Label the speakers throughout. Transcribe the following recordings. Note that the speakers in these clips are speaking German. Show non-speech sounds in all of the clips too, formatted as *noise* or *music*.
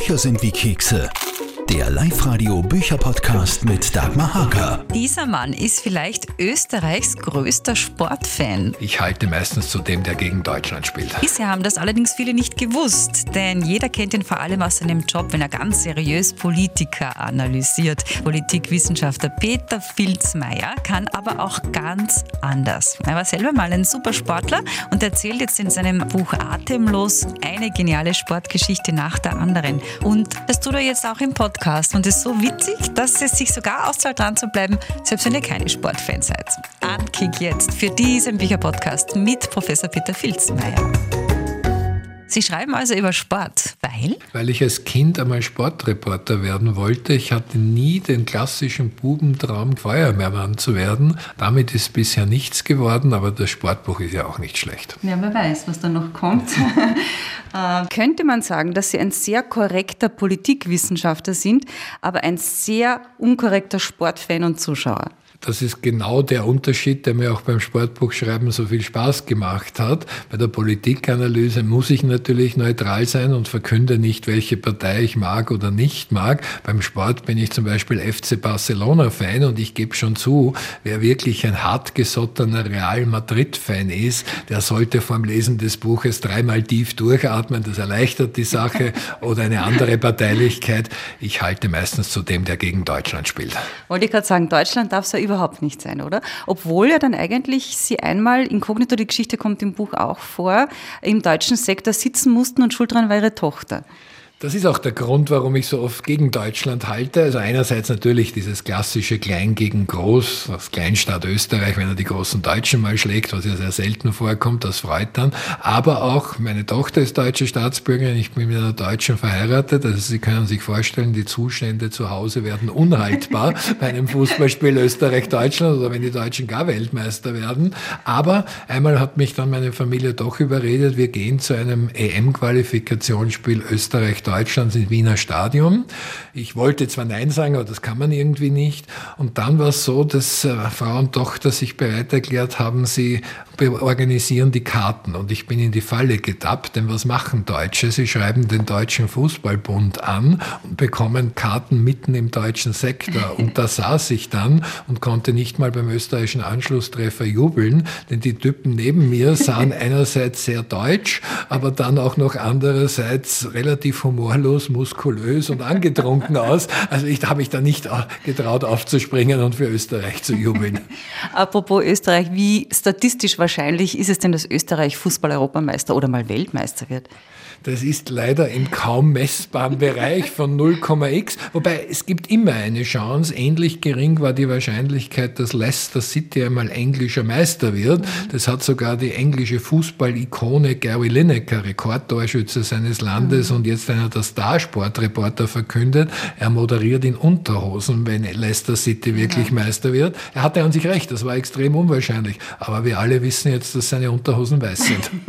Speaker 1: Bücher sind wie Kekse. Der Live-Radio Bücherpodcast mit Dagmar Haker.
Speaker 2: Dieser Mann ist vielleicht Österreichs größter Sportfan.
Speaker 3: Ich halte meistens zu dem, der gegen Deutschland spielt.
Speaker 2: Bisher haben das allerdings viele nicht gewusst, denn jeder kennt ihn vor allem aus seinem Job, wenn er ganz seriös Politiker analysiert. Politikwissenschaftler Peter Filzmeier kann aber auch ganz anders. Er war selber mal ein Supersportler und erzählt jetzt in seinem Buch Atemlos eine geniale Sportgeschichte nach der anderen. Und das tut er jetzt auch im Podcast. Und ist so witzig, dass es sich sogar auszahlt, dran zu bleiben, selbst wenn ihr keine Sportfans seid. Ankick jetzt für diesen Bücherpodcast mit Professor Peter Filzmeier. Sie schreiben also über Sport, weil?
Speaker 3: Weil ich als Kind einmal Sportreporter werden wollte. Ich hatte nie den klassischen Bubentraum, Feuerwehrmann zu werden. Damit ist bisher nichts geworden, aber das Sportbuch ist ja auch nicht schlecht.
Speaker 2: Ja, wer weiß, was da noch kommt. *laughs* äh, könnte man sagen, dass Sie ein sehr korrekter Politikwissenschaftler sind, aber ein sehr unkorrekter Sportfan und Zuschauer?
Speaker 3: Das ist genau der Unterschied, der mir auch beim Sportbuchschreiben so viel Spaß gemacht hat. Bei der Politikanalyse muss ich natürlich neutral sein und verkünde nicht, welche Partei ich mag oder nicht mag. Beim Sport bin ich zum Beispiel FC Barcelona-Fan und ich gebe schon zu, wer wirklich ein hartgesottener Real Madrid-Fan ist, der sollte vorm Lesen des Buches dreimal tief durchatmen. Das erleichtert die Sache. *laughs* Oder eine andere Parteilichkeit. Ich halte meistens zu dem, der gegen Deutschland spielt.
Speaker 2: Wollte ich gerade sagen, Deutschland darf es ja überhaupt nicht sein, oder? Obwohl ja dann eigentlich Sie einmal, inkognito, die Geschichte kommt im Buch auch vor, im deutschen Sektor sitzen mussten und schuld dran war Ihre Tochter.
Speaker 3: Das ist auch der Grund, warum ich so oft gegen Deutschland halte. Also einerseits natürlich dieses klassische Klein gegen Groß, das Kleinstaat Österreich, wenn er die großen Deutschen mal schlägt, was ja sehr selten vorkommt, das freut dann. Aber auch meine Tochter ist deutsche Staatsbürgerin, ich bin mit einer Deutschen verheiratet. Also Sie können sich vorstellen, die Zustände zu Hause werden unhaltbar *laughs* bei einem Fußballspiel Österreich-Deutschland oder wenn die Deutschen gar Weltmeister werden. Aber einmal hat mich dann meine Familie doch überredet, wir gehen zu einem EM-Qualifikationsspiel Österreich-Deutschland Deutschlands im Wiener Stadion. Ich wollte zwar Nein sagen, aber das kann man irgendwie nicht. Und dann war es so, dass äh, Frau und Tochter sich bereit erklärt haben, sie organisieren die Karten. Und ich bin in die Falle getappt, denn was machen Deutsche? Sie schreiben den Deutschen Fußballbund an und bekommen Karten mitten im deutschen Sektor. *laughs* Und da saß ich dann und konnte nicht mal beim österreichischen Anschlusstreffer jubeln, denn die Typen neben mir sahen *laughs* einerseits sehr deutsch, aber dann auch noch andererseits relativ humorvoll humorlos, muskulös und angetrunken *laughs* aus. Also ich habe mich da nicht getraut aufzuspringen und für Österreich zu jubeln. *laughs*
Speaker 2: Apropos Österreich, wie statistisch wahrscheinlich ist es denn, dass Österreich Fußball-Europameister oder mal Weltmeister wird?
Speaker 3: Das ist leider im kaum messbaren Bereich von 0,x. Wobei es gibt immer eine Chance. Ähnlich gering war die Wahrscheinlichkeit, dass Leicester City einmal englischer Meister wird. Das hat sogar die englische Fußball-Ikone Gary Lineker, Rekordtorschütze seines Landes und jetzt einer der Starsportreporter verkündet. Er moderiert in Unterhosen, wenn Leicester City wirklich ja. Meister wird. Er hatte an sich recht, das war extrem unwahrscheinlich. Aber wir alle wissen jetzt, dass seine Unterhosen weiß sind. *laughs*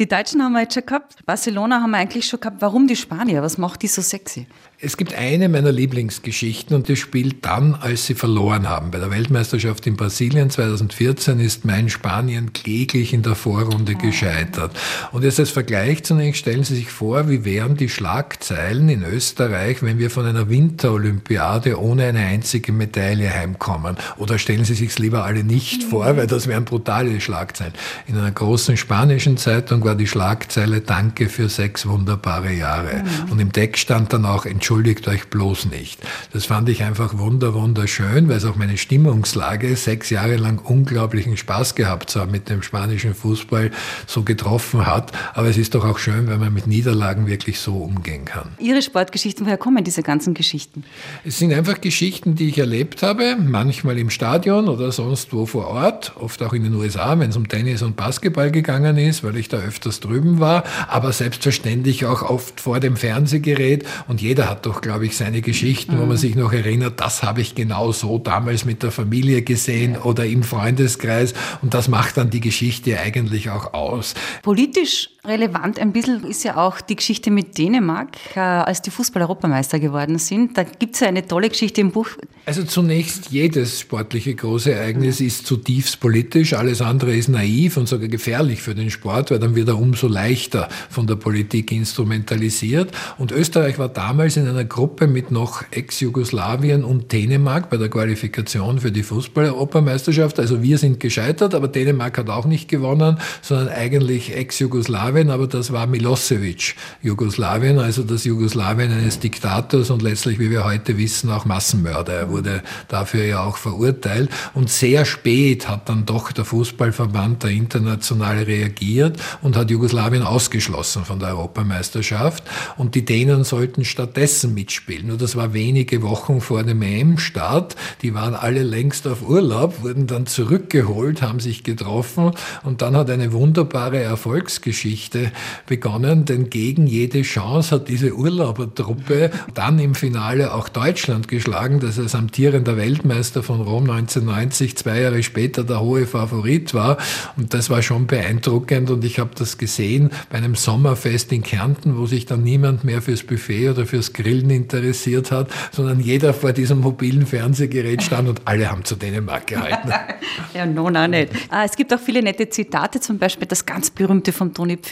Speaker 2: Die Deutschen haben wir jetzt schon gehabt. Barcelona haben wir eigentlich schon gehabt. Warum die Spanier? Was macht die so sexy?
Speaker 3: Es gibt eine meiner Lieblingsgeschichten und die spielt dann, als sie verloren haben. Bei der Weltmeisterschaft in Brasilien 2014 ist mein Spanien kläglich in der Vorrunde gescheitert. Und jetzt als Vergleich zunächst stellen Sie sich vor, wie wären die Schlagzeilen in Österreich, wenn wir von einer Winterolympiade ohne eine einzige Medaille heimkommen. Oder stellen Sie sich lieber alle nicht vor, weil das wären brutale Schlagzeilen. In einer großen spanischen Zeitung war die Schlagzeile Danke für sechs wunderbare Jahre. Mhm. Und im Text stand dann auch entschuldigt euch bloß nicht. Das fand ich einfach wunder, wunderschön, weil es auch meine Stimmungslage, sechs Jahre lang unglaublichen Spaß gehabt zu haben mit dem spanischen Fußball, so getroffen hat. Aber es ist doch auch schön, wenn man mit Niederlagen wirklich so umgehen kann.
Speaker 2: Ihre Sportgeschichten, woher kommen diese ganzen Geschichten?
Speaker 3: Es sind einfach Geschichten, die ich erlebt habe, manchmal im Stadion oder sonst wo vor Ort, oft auch in den USA, wenn es um Tennis und Basketball gegangen ist, weil ich da öfters drüben war, aber selbstverständlich auch oft vor dem Fernsehgerät und jeder hat doch, glaube ich, seine Geschichten, wo man sich noch erinnert, das habe ich genau so damals mit der Familie gesehen oder im Freundeskreis. Und das macht dann die Geschichte eigentlich auch aus.
Speaker 2: Politisch Relevant ein bisschen ist ja auch die Geschichte mit Dänemark, äh, als die Fußball-Europameister geworden sind. Da gibt es ja eine tolle Geschichte im Buch.
Speaker 3: Also zunächst, jedes sportliche große Ereignis ist zutiefst politisch, alles andere ist naiv und sogar gefährlich für den Sport, weil dann wird er umso leichter von der Politik instrumentalisiert. Und Österreich war damals in einer Gruppe mit noch Ex-Jugoslawien und Dänemark bei der Qualifikation für die Fußball-Europameisterschaft. Also wir sind gescheitert, aber Dänemark hat auch nicht gewonnen, sondern eigentlich Ex-Jugoslawien Jugoslawien, aber das war Milosevic Jugoslawien, also das Jugoslawien eines Diktators und letztlich, wie wir heute wissen, auch Massenmörder. Er wurde dafür ja auch verurteilt. Und sehr spät hat dann doch der Fußballverband, der internationale, reagiert und hat Jugoslawien ausgeschlossen von der Europameisterschaft. Und die Dänen sollten stattdessen mitspielen. Nur das war wenige Wochen vor dem EM-Start. Die waren alle längst auf Urlaub, wurden dann zurückgeholt, haben sich getroffen und dann hat eine wunderbare Erfolgsgeschichte Geschichte begonnen, denn gegen jede Chance hat diese Urlaubertruppe dann im Finale auch Deutschland geschlagen, das als amtierender Weltmeister von Rom 1990 zwei Jahre später der hohe Favorit war. Und das war schon beeindruckend und ich habe das gesehen bei einem Sommerfest in Kärnten, wo sich dann niemand mehr fürs Buffet oder fürs Grillen interessiert hat, sondern jeder vor diesem mobilen Fernsehgerät stand und alle haben zu Dänemark gehalten. *laughs*
Speaker 2: ja, no, nein, nicht. Ah, es gibt auch viele nette Zitate, zum Beispiel das ganz berühmte von Toni Pfeffer?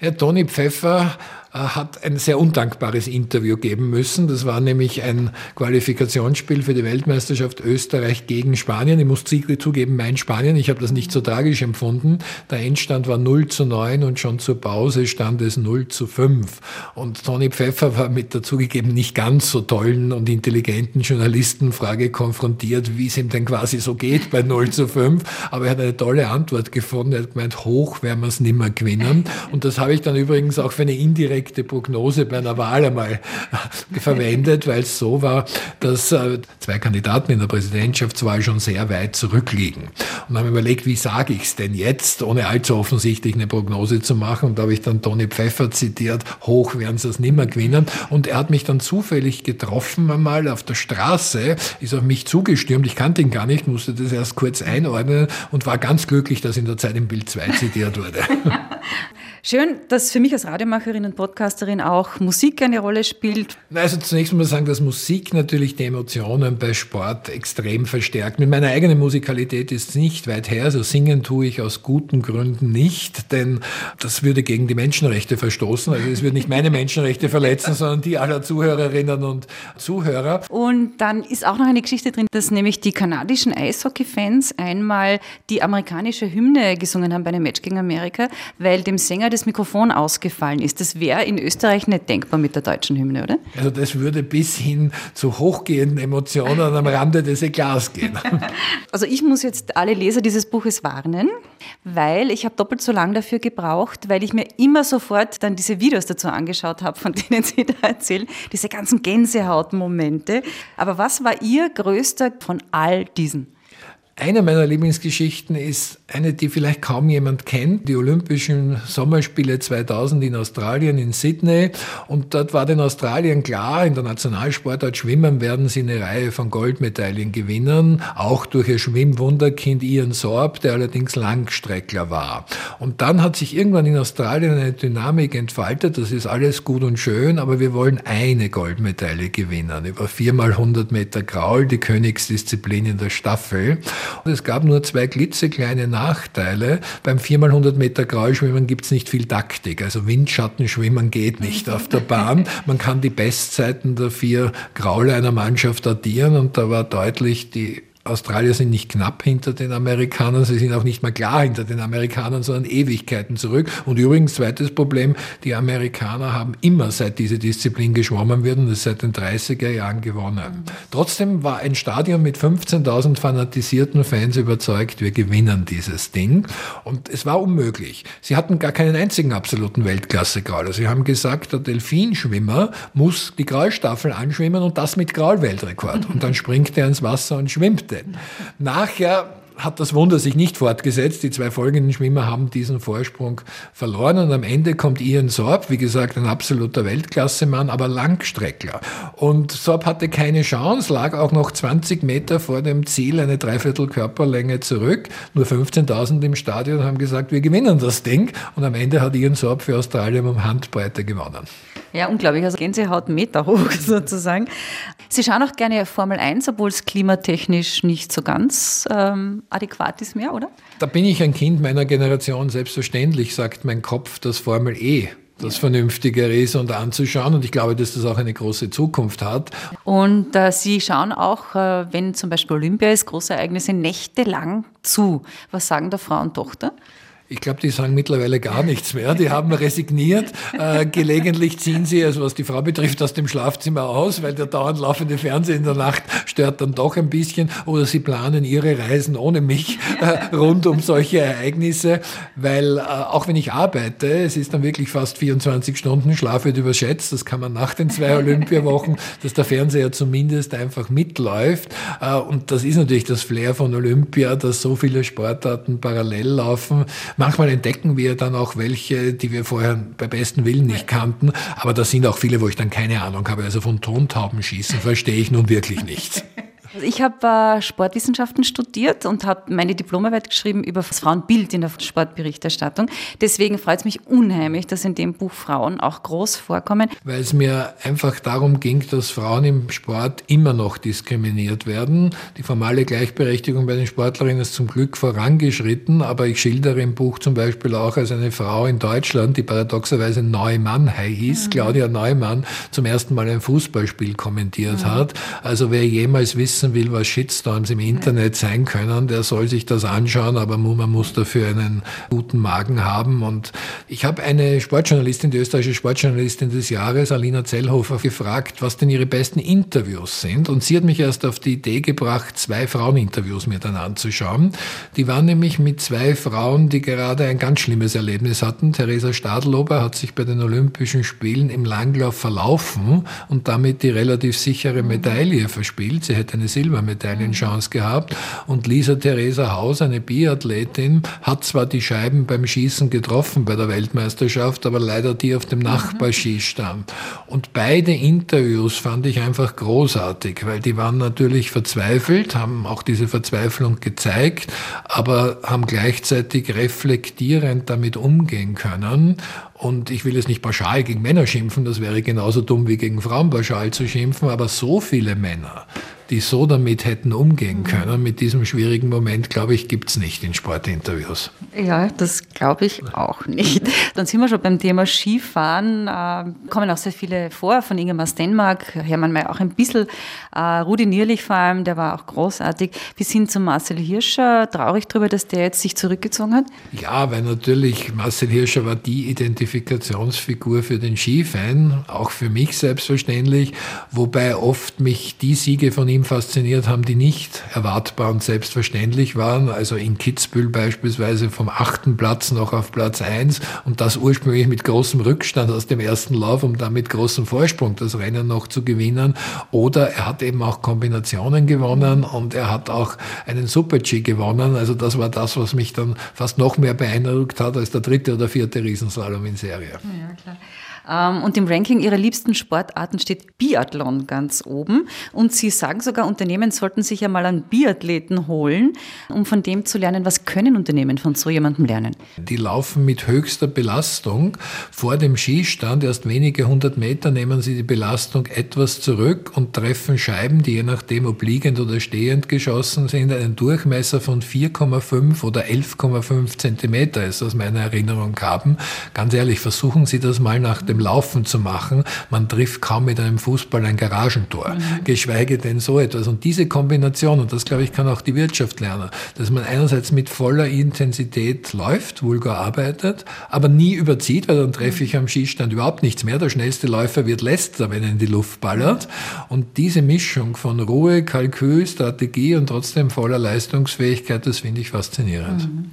Speaker 3: Ja, Toni Pfeffer hat ein sehr undankbares Interview geben müssen. Das war nämlich ein Qualifikationsspiel für die Weltmeisterschaft Österreich gegen Spanien. Ich muss zugeben, mein Spanien, ich habe das nicht so tragisch empfunden. Der Endstand war 0 zu 9 und schon zur Pause stand es 0 zu 5. Und Toni Pfeffer war mit der zugegeben nicht ganz so tollen und intelligenten Journalistenfrage konfrontiert, wie es ihm denn quasi so geht bei 0 zu 5. Aber er hat eine tolle Antwort gefunden. Er hat gemeint, hoch werden wir es nimmer gewinnen. Und das habe ich dann übrigens auch für eine indirekte indirekte Prognose bei einer Wahl einmal *laughs* verwendet, weil es so war, dass äh, zwei Kandidaten in der Präsidentschaftswahl schon sehr weit zurückliegen. Und haben überlegt, wie sage ich es denn jetzt, ohne allzu offensichtlich eine Prognose zu machen. Und da habe ich dann Toni Pfeffer zitiert, hoch werden sie es nimmer gewinnen. Und er hat mich dann zufällig getroffen einmal auf der Straße, ist auf mich zugestürmt. Ich kannte ihn gar nicht, musste das erst kurz einordnen und war ganz glücklich, dass in der Zeit im Bild 2 zitiert wurde. *laughs*
Speaker 2: Schön, dass für mich als Radiomacherin und Podcasterin auch Musik eine Rolle spielt.
Speaker 3: Also zunächst muss man sagen, dass Musik natürlich die Emotionen bei Sport extrem verstärkt. Mit meiner eigenen Musikalität ist es nicht weit her. Also singen tue ich aus guten Gründen nicht, denn das würde gegen die Menschenrechte verstoßen. Also es würde nicht meine Menschenrechte verletzen, sondern die aller Zuhörerinnen und Zuhörer.
Speaker 2: Und dann ist auch noch eine Geschichte drin, dass nämlich die kanadischen Eishockey-Fans einmal die amerikanische Hymne gesungen haben bei einem Match gegen Amerika, weil dem Sänger das Mikrofon ausgefallen ist. Das wäre in Österreich nicht denkbar mit der deutschen Hymne, oder?
Speaker 3: Also das würde bis hin zu hochgehenden Emotionen am Rande des Eklats gehen. *laughs*
Speaker 2: Also ich muss jetzt alle Leser dieses Buches warnen, weil ich habe doppelt so lange dafür gebraucht, weil ich mir immer sofort dann diese Videos dazu angeschaut habe, von denen Sie da erzählen, diese ganzen Gänsehautmomente. Aber was war Ihr größter von all diesen?
Speaker 3: Eine meiner Lieblingsgeschichten ist eine, die vielleicht kaum jemand kennt, die Olympischen Sommerspiele 2000 in Australien, in Sydney. Und dort war den Australien klar, in der Nationalsportart Schwimmen werden sie eine Reihe von Goldmedaillen gewinnen, auch durch ihr Schwimmwunderkind Ian Sorb, der allerdings Langstreckler war. Und dann hat sich irgendwann in Australien eine Dynamik entfaltet, das ist alles gut und schön, aber wir wollen eine Goldmedaille gewinnen, über viermal 100 Meter Graul, die Königsdisziplin in der Staffel. Und es gab nur zwei klitzekleine Nachteile. Beim 4x100 Meter Graulschwimmen gibt es nicht viel Taktik. Also Windschattenschwimmen geht nicht auf der Bahn. Man kann die Bestzeiten der vier Graule einer Mannschaft addieren und da war deutlich die Australier sind nicht knapp hinter den Amerikanern, sie sind auch nicht mal klar hinter den Amerikanern, sondern Ewigkeiten zurück. Und übrigens, zweites Problem, die Amerikaner haben immer seit diese Disziplin geschwommen wird und das seit den 30er Jahren gewonnen. Trotzdem war ein Stadion mit 15.000 fanatisierten Fans überzeugt, wir gewinnen dieses Ding. Und es war unmöglich. Sie hatten gar keinen einzigen absoluten Weltklasse-Grauler. Sie haben gesagt, der Delfinschwimmer muss die Graulstaffel anschwimmen und das mit Graulweltrekord. Und dann *laughs* springt er ins Wasser und schwimmt denn. Nachher hat das Wunder sich nicht fortgesetzt. Die zwei folgenden Schwimmer haben diesen Vorsprung verloren und am Ende kommt Ian Sorb, wie gesagt, ein absoluter Weltklassemann, aber Langstreckler. Und Sorb hatte keine Chance, lag auch noch 20 Meter vor dem Ziel, eine Dreiviertel Körperlänge zurück. Nur 15.000 im Stadion haben gesagt, wir gewinnen das Ding. Und am Ende hat Ian Sorb für Australien um Handbreite gewonnen.
Speaker 2: Ja, unglaublich. Also Gänsehaut Meter hoch *laughs* sozusagen. Sie schauen auch gerne Formel 1, obwohl es klimatechnisch nicht so ganz ähm, adäquat ist mehr, oder?
Speaker 3: Da bin ich ein Kind meiner Generation. Selbstverständlich sagt mein Kopf, dass Formel E das Vernünftigere ist und anzuschauen. Und ich glaube, dass das auch eine große Zukunft hat.
Speaker 2: Und äh, Sie schauen auch, äh, wenn zum Beispiel Olympia ist, große Ereignisse, nächtelang zu. Was sagen da Frau und Tochter?
Speaker 3: Ich glaube, die sagen mittlerweile gar nichts mehr. Die haben resigniert. Äh, gelegentlich ziehen sie, also was die Frau betrifft, aus dem Schlafzimmer aus, weil der dauernd laufende Fernseher in der Nacht stört dann doch ein bisschen. Oder sie planen ihre Reisen ohne mich äh, rund um solche Ereignisse, weil äh, auch wenn ich arbeite, es ist dann wirklich fast 24 Stunden, Schlaf wird überschätzt. Das kann man nach den zwei Olympiawochen, dass der Fernseher zumindest einfach mitläuft. Äh, und das ist natürlich das Flair von Olympia, dass so viele Sportarten parallel laufen. Manchmal entdecken wir dann auch welche, die wir vorher bei besten Willen nicht kannten. Aber da sind auch viele, wo ich dann keine Ahnung habe. Also von Tontaubenschießen verstehe ich nun wirklich nichts. *laughs*
Speaker 2: Also ich habe äh, Sportwissenschaften studiert und habe meine Diplomarbeit geschrieben über das Frauenbild in der Sportberichterstattung. Deswegen freut es mich unheimlich, dass in dem Buch Frauen auch groß vorkommen.
Speaker 3: Weil es mir einfach darum ging, dass Frauen im Sport immer noch diskriminiert werden. Die formale Gleichberechtigung bei den Sportlerinnen ist zum Glück vorangeschritten, aber ich schildere im Buch zum Beispiel auch als eine Frau in Deutschland, die paradoxerweise Neumann hieß, mhm. Claudia Neumann, zum ersten Mal ein Fußballspiel kommentiert mhm. hat. Also wer jemals wissen wissen will, was Shitstorms im Internet sein können, der soll sich das anschauen, aber man muss dafür einen guten Magen haben. Und ich habe eine Sportjournalistin, die österreichische Sportjournalistin des Jahres, Alina Zellhofer, gefragt, was denn ihre besten Interviews sind. Und sie hat mich erst auf die Idee gebracht, zwei Fraueninterviews mir dann anzuschauen. Die waren nämlich mit zwei Frauen, die gerade ein ganz schlimmes Erlebnis hatten. Theresa Stadlober hat sich bei den Olympischen Spielen im Langlauf verlaufen und damit die relativ sichere Medaille verspielt. Sie hätte eine Silbermedaillenchance gehabt. Und Lisa Theresa Haus, eine Biathletin, hat zwar die Scheiben beim Schießen getroffen bei der Weltmeisterschaft, aber leider die auf dem mhm. Nachbarschießstand. Und beide Interviews fand ich einfach großartig, weil die waren natürlich verzweifelt, haben auch diese Verzweiflung gezeigt, aber haben gleichzeitig reflektierend damit umgehen können und ich will jetzt nicht pauschal gegen Männer schimpfen, das wäre genauso dumm wie gegen Frauen pauschal zu schimpfen, aber so viele Männer, die so damit hätten umgehen mhm. können, mit diesem schwierigen Moment, glaube ich, gibt es nicht in Sportinterviews.
Speaker 2: Ja, das glaube ich auch nicht. Dann sind wir schon beim Thema Skifahren. Äh, kommen auch sehr viele vor, von Ingemar Stenmark, Hermann May auch ein bisschen, äh, Rudi Nierlich vor allem, der war auch großartig, bis hin zu Marcel Hirscher. Traurig darüber, dass der jetzt sich zurückgezogen hat?
Speaker 3: Ja, weil natürlich Marcel Hirscher war die Identifikationsfigur für den Skifan, auch für mich selbstverständlich, wobei oft mich die Siege von ihm fasziniert haben, die nicht erwartbar und selbstverständlich waren. Also in Kitzbühel beispielsweise vom achten Platz noch auf Platz eins und das ursprünglich mit großem Rückstand aus dem ersten Lauf, um dann mit großem Vorsprung das Rennen noch zu gewinnen. Oder er hat eben auch Kombinationen gewonnen und er hat auch einen Super-G gewonnen. Also das war das, was mich dann fast noch mehr beeindruckt hat als der dritte oder vierte Riesenslalom in Serie. Ja, klar.
Speaker 2: Ähm, und im Ranking ihrer liebsten Sportarten steht Biathlon ganz oben. Und sie sagen sogar, Unternehmen sollten sich ja mal einen Biathleten holen, um von dem zu lernen, was können Unternehmen von so jemandem lernen.
Speaker 3: Die laufen mit höchster Belastung vor dem Skistand. Erst wenige hundert Meter nehmen sie die Belastung etwas zurück und treffen Scheiben, die je nachdem, ob liegend oder stehend geschossen sind, einen Durchmesser von 4,5 oder 11,5 Zentimeter ist aus meiner Erinnerung haben. Ganz ehrlich, versuchen Sie das mal nach dem dem Laufen zu machen. Man trifft kaum mit einem Fußball ein Garagentor, mhm. geschweige denn so etwas. Und diese Kombination, und das glaube ich, kann auch die Wirtschaft lernen, dass man einerseits mit voller Intensität läuft, vulgar arbeitet, aber nie überzieht, weil dann treffe ich am Schießstand überhaupt nichts mehr. Der schnellste Läufer wird letzter, wenn er in die Luft ballert. Und diese Mischung von Ruhe, Kalkül, Strategie und trotzdem voller Leistungsfähigkeit, das finde ich faszinierend. Mhm.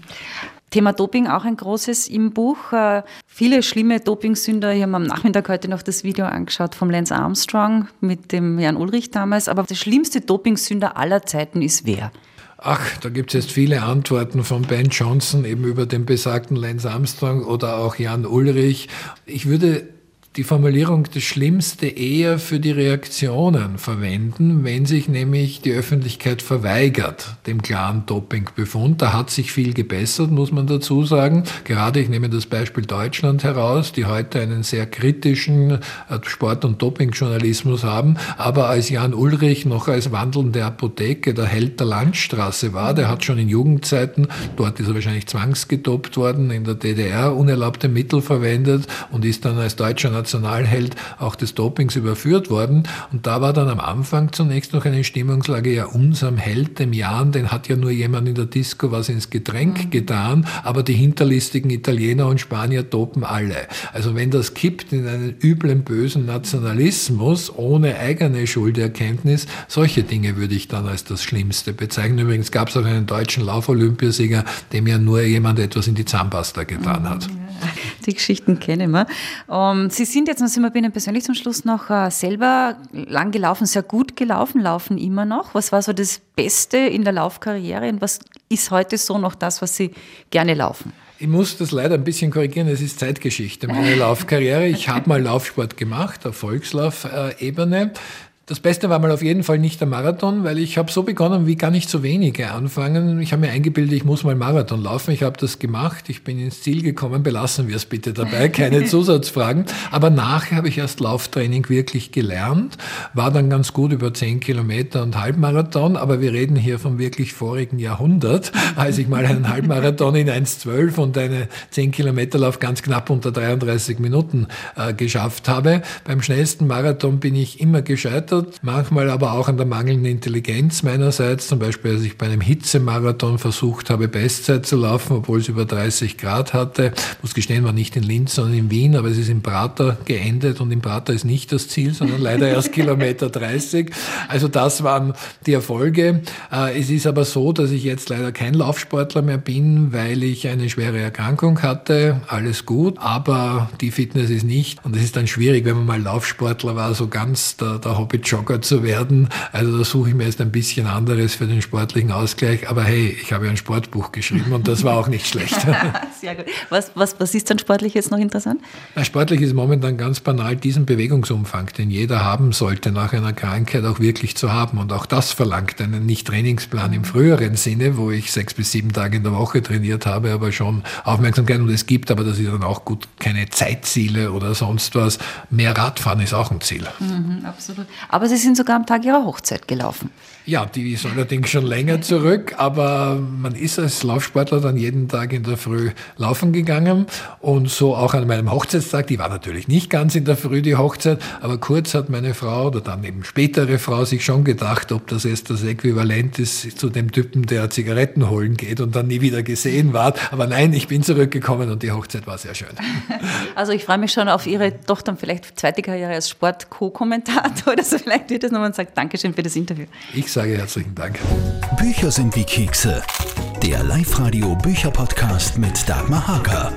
Speaker 2: Thema Doping auch ein großes im Buch. Äh, viele schlimme Dopingsünder. Ich habe am Nachmittag heute noch das Video angeschaut vom Lance Armstrong mit dem Jan Ulrich damals. Aber der schlimmste Dopingsünder aller Zeiten ist wer?
Speaker 3: Ach, da gibt es jetzt viele Antworten von Ben Johnson, eben über den besagten Lance Armstrong oder auch Jan Ulrich. Ich würde die Formulierung das Schlimmste eher für die Reaktionen verwenden, wenn sich nämlich die Öffentlichkeit verweigert dem klaren Dopingbefund. Da hat sich viel gebessert, muss man dazu sagen. Gerade ich nehme das Beispiel Deutschland heraus, die heute einen sehr kritischen äh, Sport- und Dopingjournalismus haben. Aber als Jan Ulrich noch als wandelnde Apotheke der Held der Landstraße war, der hat schon in Jugendzeiten, dort ist er wahrscheinlich zwangsgedopt worden, in der DDR unerlaubte Mittel verwendet und ist dann als deutscher Nationalheld auch des Dopings überführt worden. Und da war dann am Anfang zunächst noch eine Stimmungslage, ja, unserem Held, dem Jan, den hat ja nur jemand in der Disco was ins Getränk mhm. getan, aber die hinterlistigen Italiener und Spanier dopen alle. Also wenn das kippt in einen üblen, bösen Nationalismus ohne eigene Schulderkenntnis, solche Dinge würde ich dann als das Schlimmste bezeichnen. Übrigens gab es auch einen deutschen Lauf-Olympiasieger, dem ja nur jemand etwas in die Zahnpasta getan hat. Mhm. *laughs*
Speaker 2: Die Geschichten kennen wir. Um, ähm, Sie sind jetzt, sind wir bei Ihnen persönlich zum Schluss noch uh, selber lang gelaufen, sehr gut gelaufen, laufen immer noch. Was war so das Beste in der Laufkarriere und was ist heute so noch das, was Sie gerne laufen?
Speaker 3: Ich muss das leider ein bisschen korrigieren, es ist Zeitgeschichte, meine *laughs* Laufkarriere. Ich habe mal Laufsport gemacht, auf Volkslaufebene. Das Beste war mal auf jeden Fall nicht der Marathon, weil ich habe so begonnen, wie gar nicht so wenige anfangen. Ich habe mir eingebildet, ich muss mal Marathon laufen. Ich habe das gemacht. Ich bin ins Ziel gekommen. Belassen wir es bitte dabei. Keine *laughs* Zusatzfragen. Aber nachher habe ich erst Lauftraining wirklich gelernt. War dann ganz gut über 10 Kilometer und Halbmarathon. Aber wir reden hier vom wirklich vorigen Jahrhundert, als ich mal einen Halbmarathon in 1,12 und eine 10 Kilometer Lauf ganz knapp unter 33 Minuten äh, geschafft habe. Beim schnellsten Marathon bin ich immer gescheitert gescheitert, manchmal aber auch an der mangelnden Intelligenz meinerseits. Zum Beispiel, als ich bei einem Hitzemarathon versucht habe, Bestzeit zu laufen, obwohl es über 30 Grad hatte. Ich muss gestehen, war nicht in Linz, sondern in Wien, aber es ist im Prater geendet und im Prater ist nicht das Ziel, sondern leider *laughs* erst Kilometer 30. Also das waren die Erfolge. Äh, es ist aber so, dass ich jetzt leider kein Laufsportler mehr bin, weil ich eine schwere Erkrankung hatte. Alles gut, aber die Fitness ist nicht. Und es ist dann schwierig, wenn man mal Laufsportler war, so ganz der, der Hobby Jogger zu werden. Also da suche ich mir jetzt ein bisschen anderes für den sportlichen Ausgleich. Aber hey, ich habe ja ein Sportbuch geschrieben und das war auch nicht *laughs* schlecht.
Speaker 2: Sehr gut. Was, was, was ist dann sportlich jetzt noch interessant?
Speaker 3: Na, sportlich ist momentan ganz banal diesen Bewegungsumfang, den jeder haben sollte, nach einer Krankheit auch wirklich zu haben. Und auch das verlangt einen Nicht-Trainingsplan im früheren Sinne, wo ich sechs bis sieben Tage in der Woche trainiert habe, aber schon Aufmerksamkeit. Und es gibt aber, das ist dann auch gut, keine Zeitziele oder sonst was. Mehr Radfahren ist auch ein Ziel.
Speaker 2: Mhm, absolut. Aber aber Sie sind sogar am Tag Ihrer Hochzeit gelaufen.
Speaker 3: Ja, die ist allerdings schon länger zurück, aber man ist als Laufsportler dann jeden Tag in der Früh laufen gegangen und so auch an meinem Hochzeitstag, die war natürlich nicht ganz in der Früh die Hochzeit, aber kurz hat meine Frau oder dann eben spätere Frau sich schon gedacht, ob das jetzt das Äquivalent ist zu dem Typen, der Zigaretten holen geht und dann nie wieder gesehen war. Aber nein, ich bin zurückgekommen und die Hochzeit war sehr schön. *laughs*
Speaker 2: Also ich freue mich schon auf Ihre Tochter vielleicht zweite Karriere als Sport-Co-Kommentator *laughs* oder so. Vielleicht wird es nochmal und sagt Dankeschön für das Interview.
Speaker 3: Ich sage herzlichen Dank.
Speaker 1: Bücher sind wie Kekse. Der Live-Radio Bücherpodcast mit Dagmar Hager.